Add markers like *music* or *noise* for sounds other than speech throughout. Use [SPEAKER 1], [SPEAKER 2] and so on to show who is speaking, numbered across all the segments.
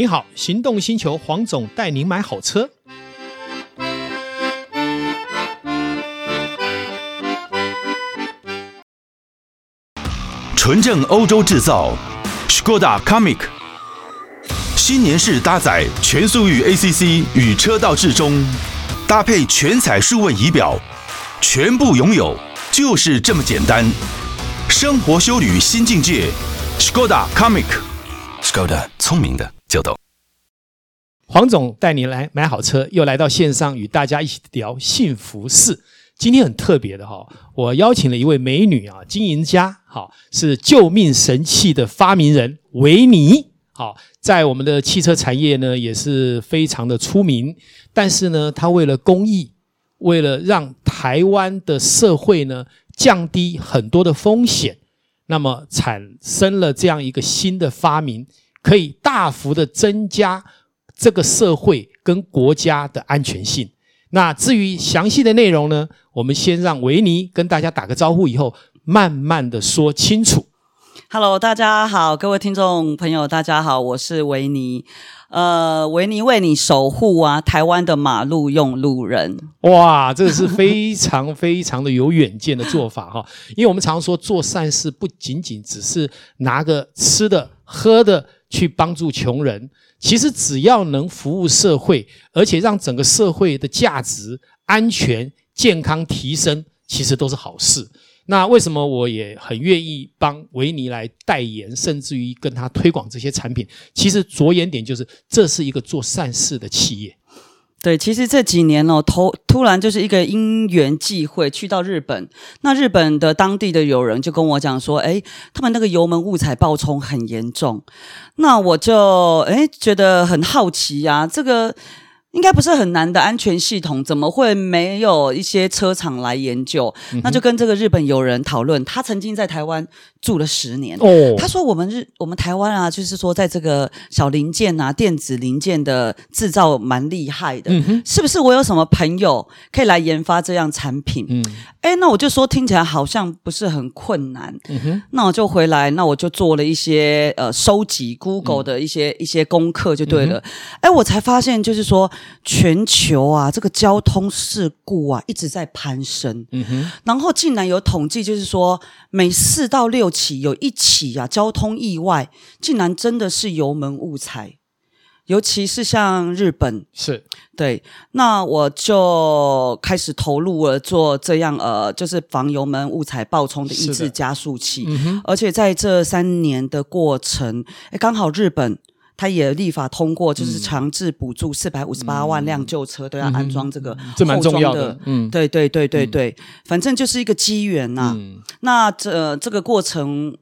[SPEAKER 1] 你好，行动星球黄总带您买好车。
[SPEAKER 2] 纯正欧洲制造，Skoda Comic，新年式搭载全速域 ACC 与车道智中，搭配全彩数位仪表，全部拥有就是这么简单。生活修旅新境界，Skoda Comic，Skoda 聪明的。
[SPEAKER 1] 黄总带你来买好车，又来到线上与大家一起聊幸福事。今天很特别的哈，我邀请了一位美女啊，经营家，好，是救命神器的发明人维尼，好，在我们的汽车产业呢也是非常的出名。但是呢，他为了公益，为了让台湾的社会呢降低很多的风险，那么产生了这样一个新的发明，可以大幅的增加这个社会跟国家的安全性。那至于详细的内容呢，我们先让维尼跟大家打个招呼，以后慢慢的说清楚。
[SPEAKER 3] Hello，大家好，各位听众朋友，大家好，我是维尼。呃，维尼为你守护啊，台湾的马路用路人。
[SPEAKER 1] 哇，这个是非常非常的有远见的做法哈，因为我们常说做善事不仅仅只是拿个吃的喝的去帮助穷人。其实只要能服务社会，而且让整个社会的价值、安全、健康提升，其实都是好事。那为什么我也很愿意帮维尼来代言，甚至于跟他推广这些产品？其实着眼点就是，这是一个做善事的企业。
[SPEAKER 3] 对，其实这几年哦，突突然就是一个因缘际会去到日本，那日本的当地的友人就跟我讲说，哎，他们那个油门误踩爆冲很严重，那我就哎觉得很好奇呀，这个。应该不是很难的安全系统，怎么会没有一些车厂来研究？嗯、那就跟这个日本友人讨论，他曾经在台湾住了十年。哦，他说我们日我们台湾啊，就是说在这个小零件啊、电子零件的制造蛮厉害的。是不是我有什么朋友可以来研发这样产品？嗯，哎，那我就说听起来好像不是很困难。嗯哼，那我就回来，那我就做了一些呃收集 Google 的一些、嗯、一些功课就对了。哎、嗯，我才发现就是说。全球啊，这个交通事故啊一直在攀升。嗯哼，然后竟然有统计，就是说每四到六起有一起啊交通意外，竟然真的是油门误踩，尤其是像日本。是，对，那我就开始投入了做这样呃，就是防油门误踩爆冲的抑制加速器。嗯，而且在这三年的过程，哎刚好日本。他也立法通过，就是强制补助四百五十八万辆旧车都要安装这个这蛮重要的。嗯，对对对对对，嗯、反正就是一个机缘呐、啊。嗯、那这这个过程，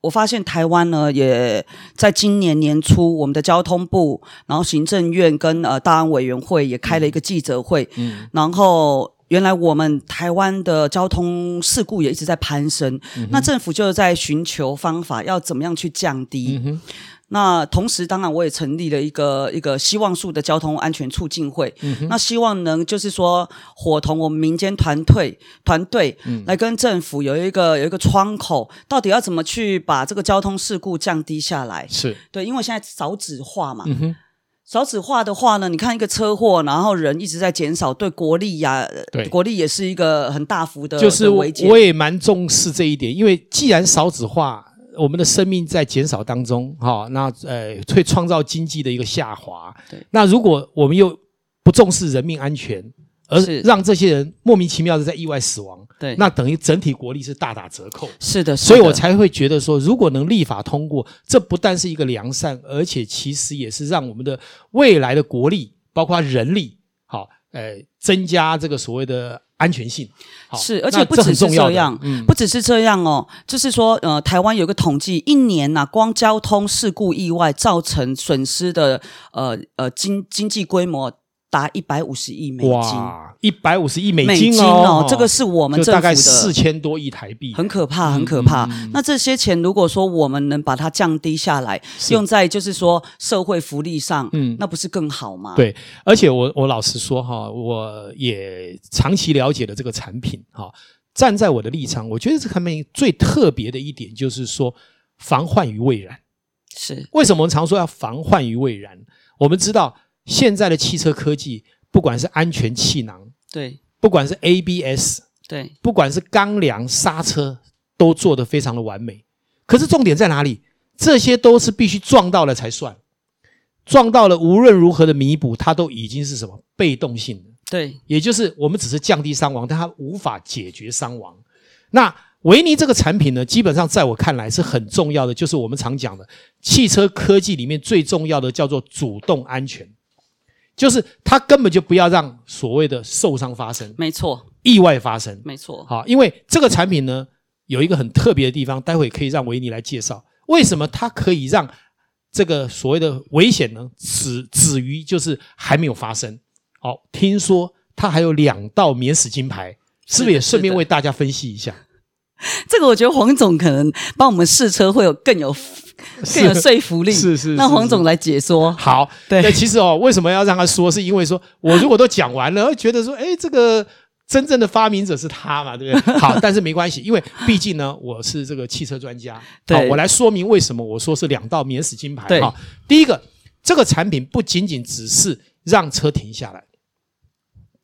[SPEAKER 3] 我发现台湾呢，也在今年年初，我们的交通部，然后行政院跟呃大安委员会也开了一个记者会。嗯，然后原来我们台湾的交通事故也一直在攀升，嗯、那政府就在寻求方法，要怎么样去降低。嗯那同时，当然我也成立了一个一个希望树的交通安全促进会。嗯，那希望能就是说，伙同我们民间团队团队来跟政府有一个有一个窗口，到底要怎么去把这个交通事故降低下来？是对，因为现在少子化嘛。嗯哼，少子化的话呢，你看一个车祸，然后人一直在减少，对国力呀，对国力也是一个很大幅的。就是我我也蛮重视这一点，因为既然少子化。我们的生命在减少当中，哈，那呃会创造经济的一个下滑。对，那如果我们又不重视人命安全，而让这些人莫名其妙的在意外死亡，对，那等于整体国力是大打折扣。是的，是的，所以我才会觉得说，如果能立法通过，这不但是一个良善，而且其实也是让我们的未来的国力，包括人力，好，呃，增加这个所谓的。安全性是，而且不只是这样，嗯、不只是这样哦，就是说，呃，台湾有个统计，一年呐、啊，光交通事故意外造成损失的，呃呃，经经济规模。达一百五十亿美金，哇，一百五十亿美金哦，美金哦，这个是我们政府的大概四千多亿台币，很可怕，很可怕。那这些钱如果说我们能把它降低下来，用在就是说社会福利上，嗯，那不是更好吗？对，而且我我老实说哈，我也长期了解了这个产品哈，站在我的立场，我觉得这个产品最特别的一点就是说防患于未然。是
[SPEAKER 1] 为什么我们常说要防患于未然？我们知道现在的汽车科技，不管是安全气囊，
[SPEAKER 3] 对，
[SPEAKER 1] 不管是 ABS，
[SPEAKER 3] 对，
[SPEAKER 1] 不管是钢梁刹车，都做得非常的完美。可是重点在哪里？这些都是必须撞到了才算，撞到了无论如何的弥补，它都已经是什么被动性的。
[SPEAKER 3] 对，
[SPEAKER 1] 也就是我们只是降低伤亡，但它无法解决伤亡。那维尼这个产品呢，基本上在我看来是很重要的，就是我们常讲的汽车科技里面最重要的叫做主动安全，就是它根本就不要让所谓的受伤发生，
[SPEAKER 3] 没错，
[SPEAKER 1] 意外发生，
[SPEAKER 3] 没错。
[SPEAKER 1] 好，因为这个产品呢有一个很特别的地方，待会可以让维尼来介绍为什么它可以让这个所谓的危险呢止止于就是还没有发生。好，听说它还有两道免死金牌，是不是也顺便为大家分析一下？
[SPEAKER 3] 这个我觉得黄总可能帮我们试车会有更有 *laughs* 更有说服力。
[SPEAKER 1] 是是，是，
[SPEAKER 3] 那黄总来解说。
[SPEAKER 1] 好，对。那其实哦，为什么要让他说？是因为说我如果都讲完了，会觉得说，哎，这个真正的发明者是他嘛，对不对？*laughs* 好，但是没关系，因为毕竟呢，我是这个汽车专家。对。好，我来说明为什么我说是两道免死金牌。对。好，第一个，这个产品不仅仅只是让车停下来。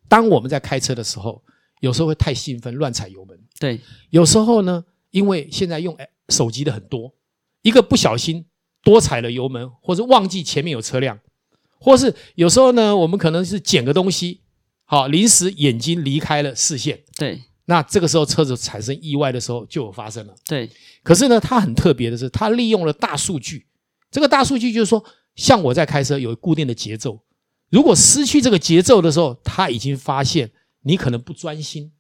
[SPEAKER 1] 当我们在开车的时候，有时候会太兴奋，乱踩油门。
[SPEAKER 3] 对，
[SPEAKER 1] 有时候呢，因为现在用手机的很多，一个不小心多踩了油门，或者忘记前面有车辆，或是有时候呢，我们可能是捡个东西，好，临时眼睛离开了视线。
[SPEAKER 3] 对，
[SPEAKER 1] 那这个时候车子产生意外的时候就有发生了。
[SPEAKER 3] 对，
[SPEAKER 1] 可是呢，它很特别的是，它利用了大数据。这个大数据就是说，像我在开车有固定的节奏。如果失去这个节奏的时候，它已经发现你可能不专心、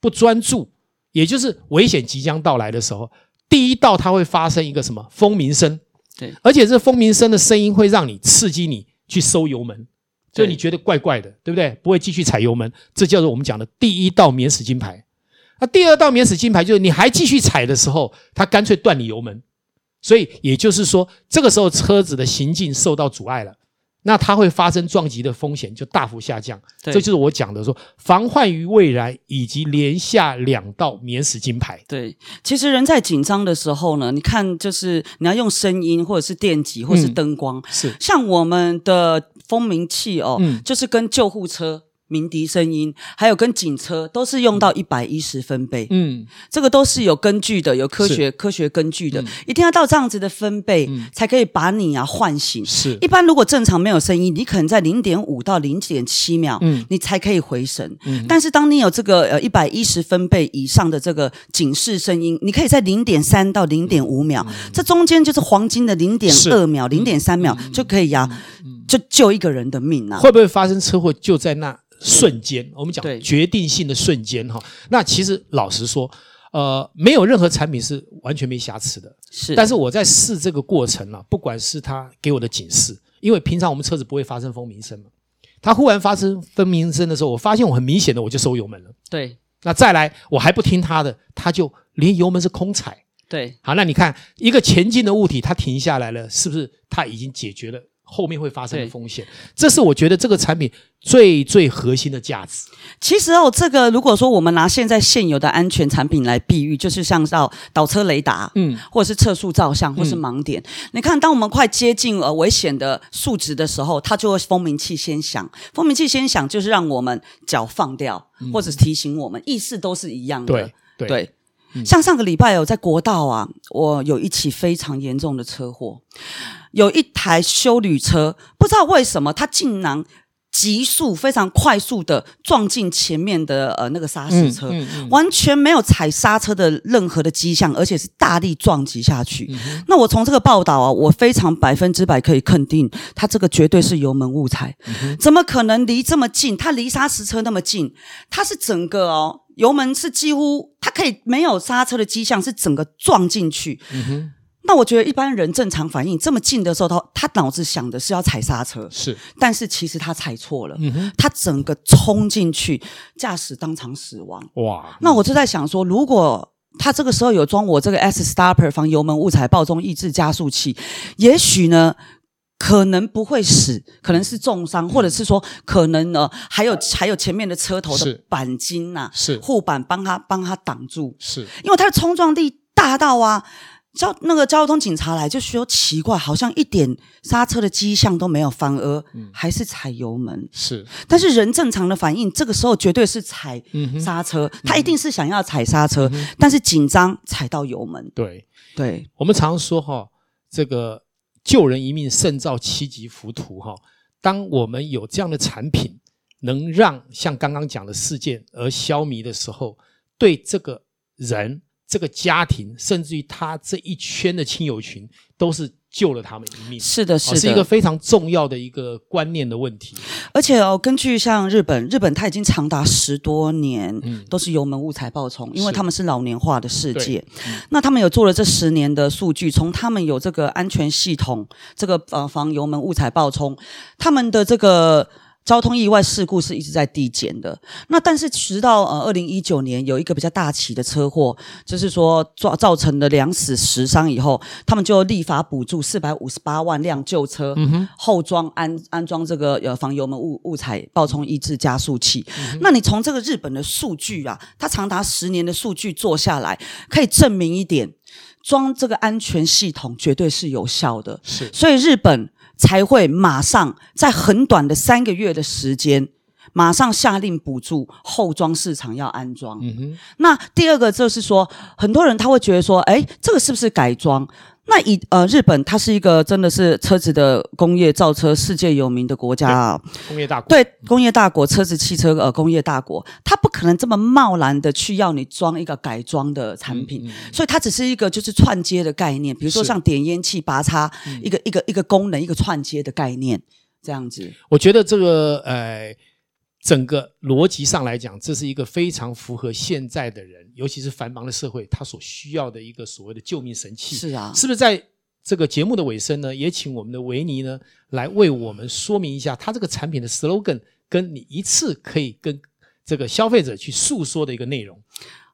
[SPEAKER 1] 不专注，也就是危险即将到来的时候，第一道它会发生一个什么蜂鸣声？
[SPEAKER 3] 对，
[SPEAKER 1] 而且这蜂鸣声的声音会让你刺激你去收油门，就你觉得怪怪的，对不对？不会继续踩油门，这叫做我们讲的第一道免死金牌。那第二道免死金牌就是你还继续踩的时候，它干脆断你油门，所以也就是说，这个时候车子的行进受到阻碍了。那它会发生撞击的风险就大幅下降，这就是我讲的说防患于未然，以及连下两道免死金牌。
[SPEAKER 3] 对，其实人在紧张的时候呢，你看就是你要用声音或者是电击或者是灯光，嗯、是像我们的蜂鸣器哦，嗯、就是跟救护车。鸣笛声音，还有跟警车都是用到一百一十分贝，嗯，这个都是有根据的，有科学科学根据的，嗯、一定要到这样子的分贝，嗯、才可以把你啊唤醒。是，一般如果正常没有声音，你可能在零点五到零点七秒，嗯，你才可以回神。嗯，但是当你有这个呃一百一十分贝以上的这个警示声音，你可以在零点三到零点五秒，嗯、这中间就是黄金的零点二秒、零点三秒就可以呀、就救一个人的命啊！
[SPEAKER 1] 会不会发生车祸就在那？瞬间，我们讲决定性的瞬间哈。那其实老实说，呃，没有任何产品是完全没瑕疵的。是，但是我在试这个过程啊，不管是他给我的警示，因为平常我们车子不会发生蜂鸣声嘛，他忽然发生蜂鸣声的时候，我发现我很明显的我就收油门了。
[SPEAKER 3] 对，
[SPEAKER 1] 那再来我还不听他的，他就连油门是空踩。
[SPEAKER 3] 对，
[SPEAKER 1] 好，那你看一个前进的物体，它停下来了，是不是它已经解决了？后面会发生的风险，这是我觉得这个产品最最核心的价值。
[SPEAKER 3] 其实哦，这个如果说我们拿现在现有的安全产品来比喻，就是像到倒车雷达，嗯，或者是测速照相，或是盲点。嗯、你看，当我们快接近呃危险的数值的时候，它就会蜂鸣器先响。蜂鸣器先响，就是让我们脚放掉，或者是提醒我们，意思都是一样的。
[SPEAKER 1] 对对。对
[SPEAKER 3] 像上个礼拜有在国道啊，我有一起非常严重的车祸，有一台修旅车，不知道为什么它竟然急速、非常快速的撞进前面的呃那个砂石车，嗯嗯嗯、完全没有踩刹车的任何的迹象，而且是大力撞击下去。嗯、那我从这个报道啊，我非常百分之百可以肯定，它这个绝对是油门误踩，嗯、怎么可能离这么近？它离砂石车那么近，它是整个哦。油门是几乎，它可以没有刹车的迹象，是整个撞进去。那我觉得一般人正常反应，这么近的时候，他他脑子想的是要踩刹车，是。但是其实他踩错了。嗯哼。他整个冲进去，驾驶当场死亡。哇。那我就在想说，如果他这个时候有装我这个 S Stopper 防油门误踩爆中抑制加速器，也许呢。可能不会死，可能是重伤，或者是说可能呢，还有还有前面的车头的钣金呐，是护板帮他帮他挡住，是因为他的冲撞力大到啊，交那个交通警察来就说奇怪，好像一点刹车的迹象都没有，反而还是踩油门。
[SPEAKER 1] 是，
[SPEAKER 3] 但是人正常的反应，这个时候绝对是踩刹车，嗯、他一定是想要踩刹车，嗯、但是紧张踩到油门。
[SPEAKER 1] 对
[SPEAKER 3] 对，
[SPEAKER 1] 我们常说哈，这个救人一命胜造七级浮屠哈。当我们有这样的产品，能让像刚刚讲的事件而消弭的时候，对这个人。这个家庭，甚至于他这一圈的亲友群，都是救了他们一命。
[SPEAKER 3] 是的，是的，
[SPEAKER 1] 是一个非常重要的一个观念的问题。
[SPEAKER 3] 而且哦，根据像日本，日本它已经长达十多年，嗯，都是油门误踩爆冲，因为他们是老年化的世界。嗯、那他们有做了这十年的数据，从他们有这个安全系统，这个呃防油门误踩爆冲，他们的这个。交通意外事故是一直在递减的，那但是直到呃二零一九年有一个比较大起的车祸，就是说造造成了两死十伤以后，他们就立法补助四百五十八万辆旧车，嗯哼，后装安安装这个呃防油门误误踩爆冲抑制加速器。嗯、那你从这个日本的数据啊，它长达十年的数据做下来，可以证明一点，装这个安全系统绝对是有效的。
[SPEAKER 1] 是，
[SPEAKER 3] 所以日本。才会马上在很短的三个月的时间，马上下令补助后装市场要安装。嗯。那第二个就是说，很多人他会觉得说，哎，这个是不是改装？那以呃日本，它是一个真的是车子的工业造车世界有名的国家啊，
[SPEAKER 1] 工业大国。
[SPEAKER 3] 对，工业大国，车子汽车呃工业大国，它不可能这么贸然的去要你装一个改装的产品，嗯嗯、所以它只是一个就是串接的概念，比如说像点烟器拔插一个、嗯、一个一个功能一个串接的概念这样子。
[SPEAKER 1] 我觉得这个呃。整个逻辑上来讲，这是一个非常符合现在的人，尤其是繁忙的社会，他所需要的一个所谓的救命神器。
[SPEAKER 3] 是啊，
[SPEAKER 1] 是不是在这个节目的尾声呢？也请我们的维尼呢来为我们说明一下，他这个产品的 slogan，跟你一次可以跟这个消费者去诉说的一个内容。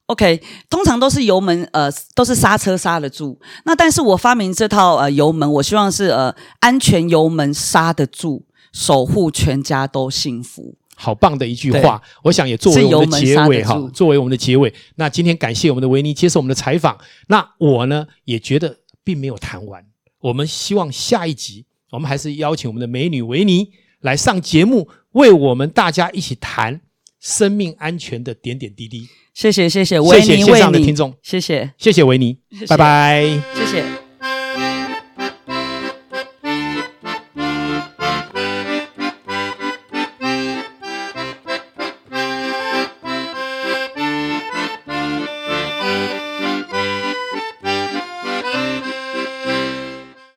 [SPEAKER 3] OK，通常都是油门，呃，都是刹车刹得住。那但是我发明这套呃油门，我希望是呃安全油门刹得住，守护全家都幸福。
[SPEAKER 1] 好棒的一句话，我想也作为我们的结尾哈，作为我们的结尾。那今天感谢我们的维尼接受我们的采访。那我呢也觉得并没有谈完，我们希望下一集我们还是邀请我们的美女维尼来上节目，为我们大家一起谈生命安全的点点滴滴。
[SPEAKER 3] 谢谢谢谢维尼，
[SPEAKER 1] 谢谢线上的听众，
[SPEAKER 3] 谢谢
[SPEAKER 1] 谢谢维尼，拜拜，
[SPEAKER 3] 谢谢。